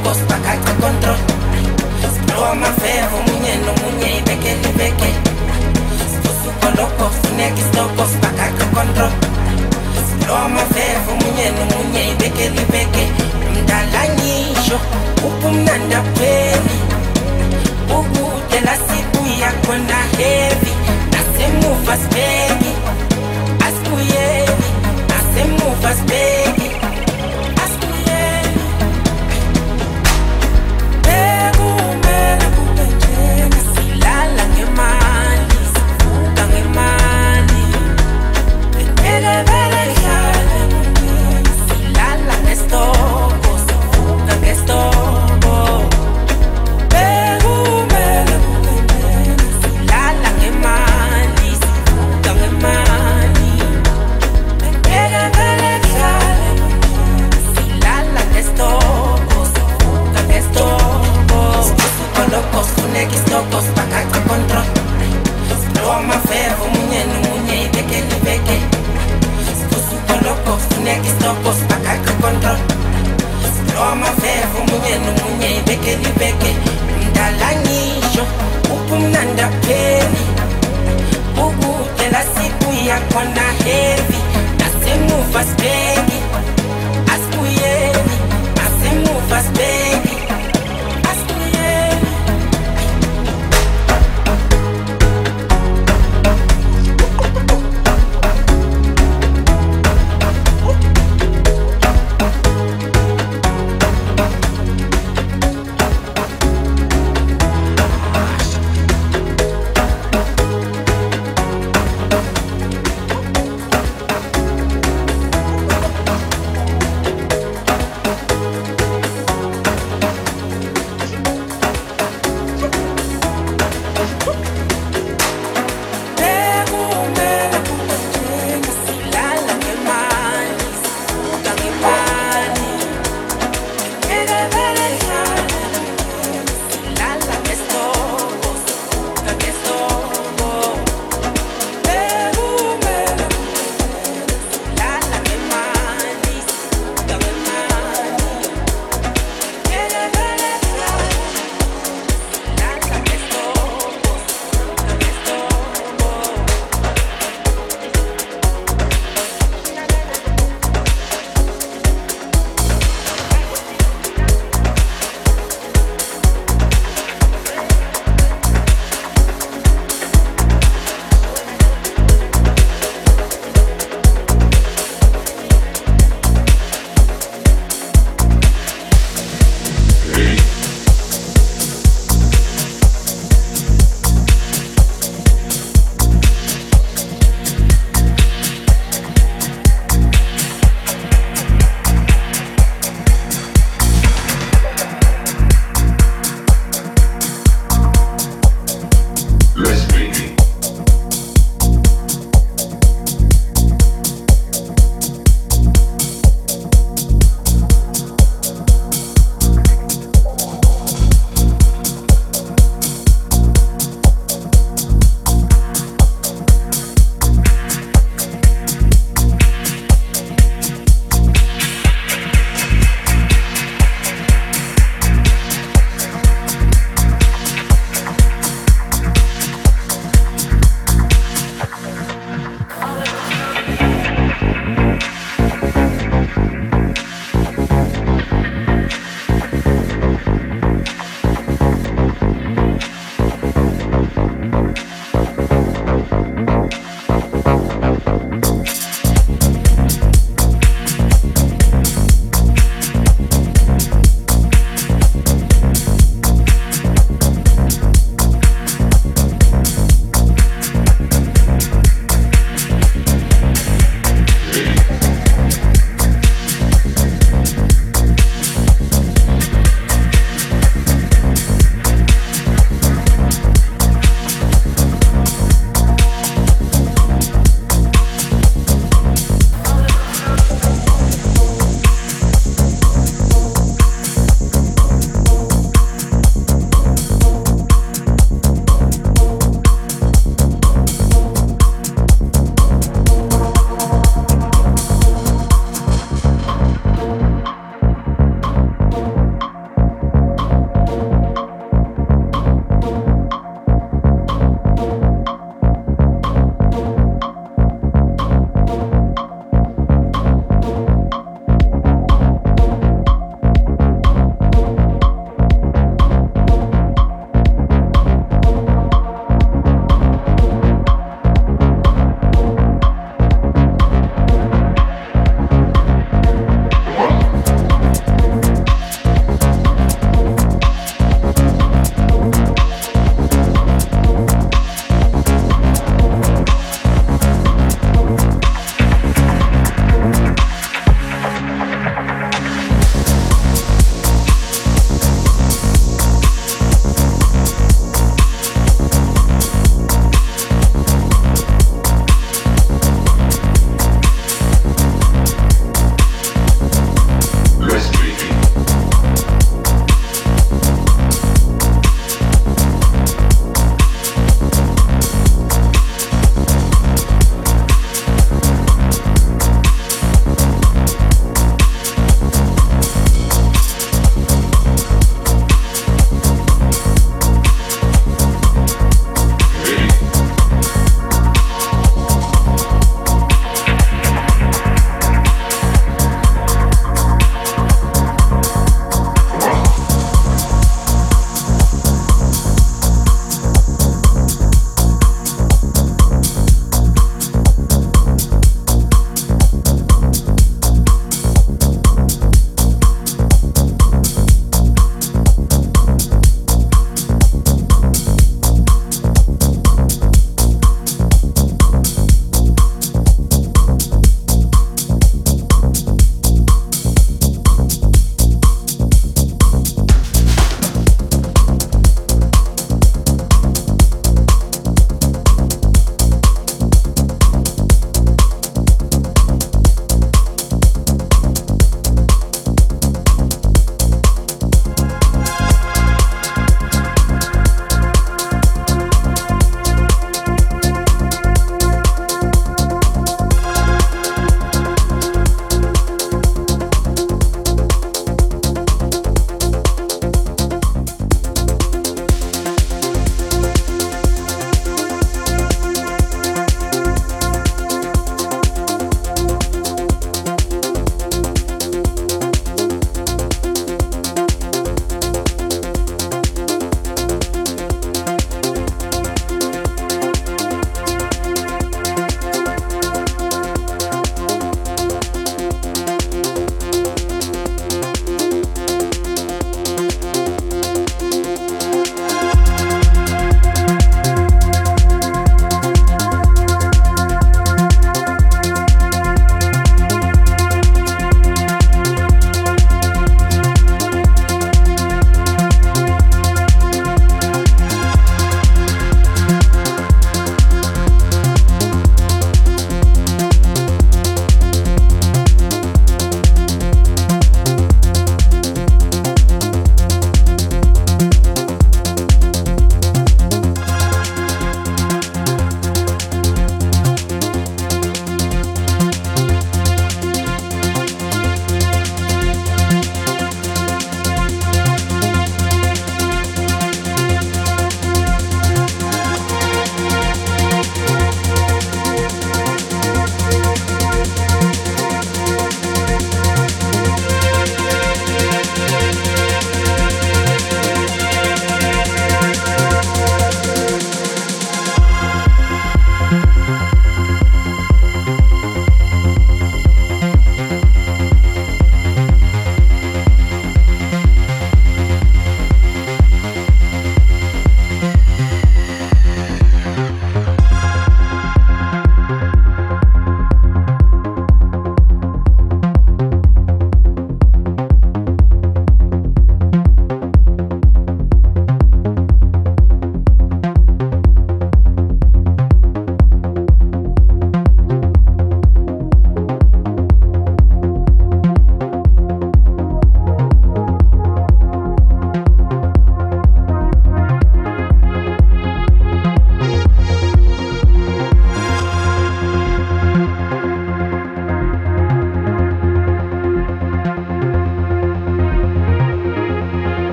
isitoko sibhakache control. Silowa amafevo munye nomunye ibeke libeke. Sifuzukoloko sifuneka isitoko sibhakache control. Silowa amafevo munye nomunye ibeke libeke. Mdala ngisho uphumnandi apheli. Ukude la sibuya khona heavy. Asemuva sibheki. Asibuyeli. Asemuva sibheki. Ngemali, sivuka ngemali. Bengeke Sifuneka isitoko sibhakache control. Silowa amafevo munye nomunye ibeke libeke. Mdala ngisho uphumnandi apheli. Ukude la sibuya khona heavy. Nasemuva sibheki. Asibuyeli. Asemuva sibheki.